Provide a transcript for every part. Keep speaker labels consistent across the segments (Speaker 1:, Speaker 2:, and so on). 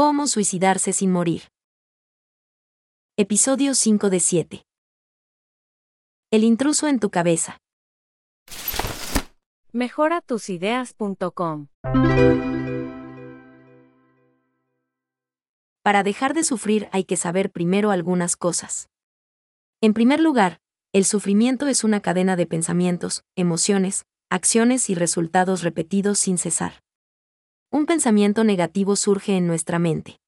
Speaker 1: Cómo suicidarse sin morir. Episodio 5 de 7. El intruso en tu cabeza.
Speaker 2: Mejoratusideas.com
Speaker 1: Para dejar de sufrir hay que saber primero algunas cosas. En primer lugar, el sufrimiento es una cadena de pensamientos, emociones, acciones y resultados repetidos sin cesar. Un pensamiento negativo surge en nuestra mente.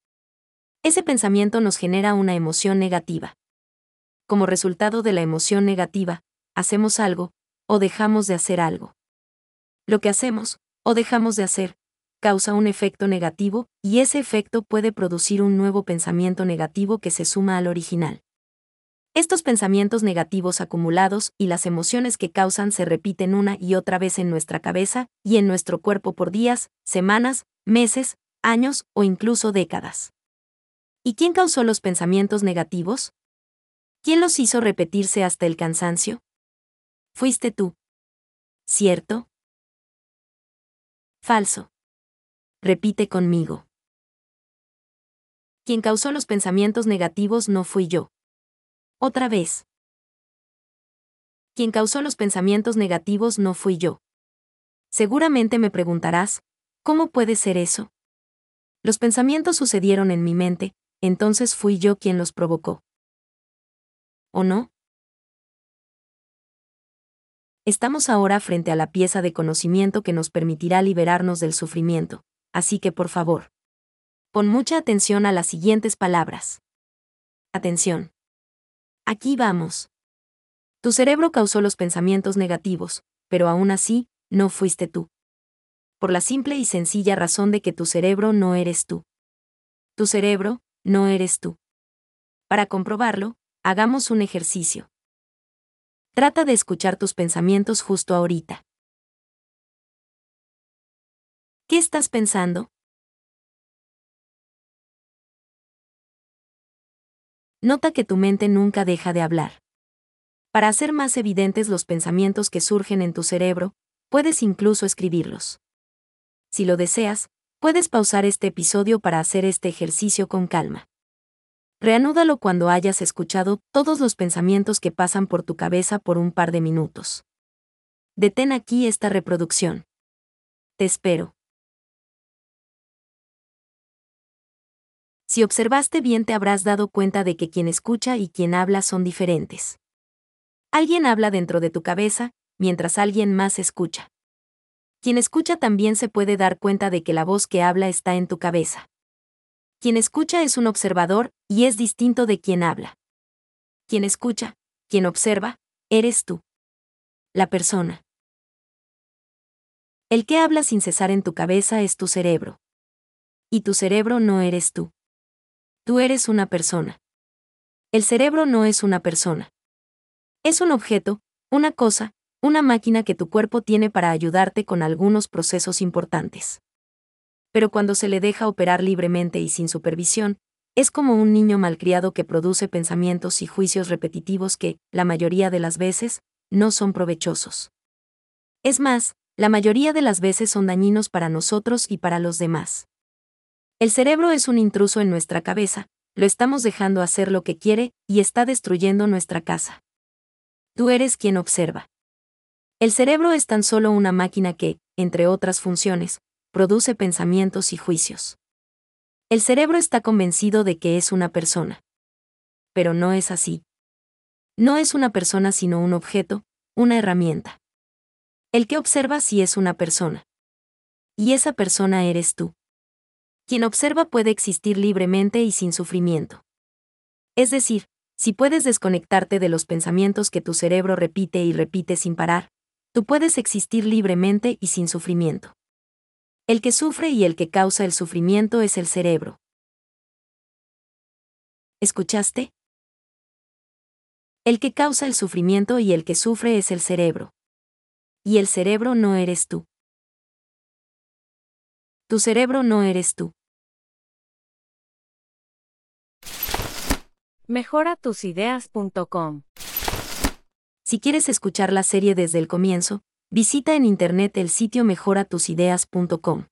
Speaker 1: Ese pensamiento nos genera una emoción negativa. Como resultado de la emoción negativa, hacemos algo, o dejamos de hacer algo. Lo que hacemos, o dejamos de hacer, causa un efecto negativo, y ese efecto puede producir un nuevo pensamiento negativo que se suma al original. Estos pensamientos negativos acumulados y las emociones que causan se repiten una y otra vez en nuestra cabeza y en nuestro cuerpo por días, semanas, meses, años o incluso décadas. ¿Y quién causó los pensamientos negativos? ¿Quién los hizo repetirse hasta el cansancio? Fuiste tú. ¿Cierto? Falso. Repite conmigo. Quien causó los pensamientos negativos no fui yo. Otra vez. Quien causó los pensamientos negativos no fui yo. Seguramente me preguntarás, ¿cómo puede ser eso? Los pensamientos sucedieron en mi mente, entonces fui yo quien los provocó. ¿O no? Estamos ahora frente a la pieza de conocimiento que nos permitirá liberarnos del sufrimiento, así que por favor, pon mucha atención a las siguientes palabras. Atención. Aquí vamos. Tu cerebro causó los pensamientos negativos, pero aún así, no fuiste tú. Por la simple y sencilla razón de que tu cerebro no eres tú. Tu cerebro, no eres tú. Para comprobarlo, hagamos un ejercicio. Trata de escuchar tus pensamientos justo ahorita. ¿Qué estás pensando? Nota que tu mente nunca deja de hablar. Para hacer más evidentes los pensamientos que surgen en tu cerebro, puedes incluso escribirlos. Si lo deseas, puedes pausar este episodio para hacer este ejercicio con calma. Reanúdalo cuando hayas escuchado todos los pensamientos que pasan por tu cabeza por un par de minutos. Detén aquí esta reproducción. Te espero. Si observaste bien te habrás dado cuenta de que quien escucha y quien habla son diferentes. Alguien habla dentro de tu cabeza, mientras alguien más escucha. Quien escucha también se puede dar cuenta de que la voz que habla está en tu cabeza. Quien escucha es un observador, y es distinto de quien habla. Quien escucha, quien observa, eres tú. La persona. El que habla sin cesar en tu cabeza es tu cerebro. Y tu cerebro no eres tú. Tú eres una persona. El cerebro no es una persona. Es un objeto, una cosa, una máquina que tu cuerpo tiene para ayudarte con algunos procesos importantes. Pero cuando se le deja operar libremente y sin supervisión, es como un niño malcriado que produce pensamientos y juicios repetitivos que, la mayoría de las veces, no son provechosos. Es más, la mayoría de las veces son dañinos para nosotros y para los demás. El cerebro es un intruso en nuestra cabeza, lo estamos dejando hacer lo que quiere y está destruyendo nuestra casa. Tú eres quien observa. El cerebro es tan solo una máquina que, entre otras funciones, produce pensamientos y juicios. El cerebro está convencido de que es una persona. Pero no es así. No es una persona sino un objeto, una herramienta. El que observa sí es una persona. Y esa persona eres tú. Quien observa puede existir libremente y sin sufrimiento. Es decir, si puedes desconectarte de los pensamientos que tu cerebro repite y repite sin parar, tú puedes existir libremente y sin sufrimiento. El que sufre y el que causa el sufrimiento es el cerebro. ¿Escuchaste? El que causa el sufrimiento y el que sufre es el cerebro. Y el cerebro no eres tú. Tu cerebro no eres tú.
Speaker 2: Mejoratusideas.com
Speaker 1: Si quieres escuchar la serie desde el comienzo, visita en internet el sitio mejoratusideas.com.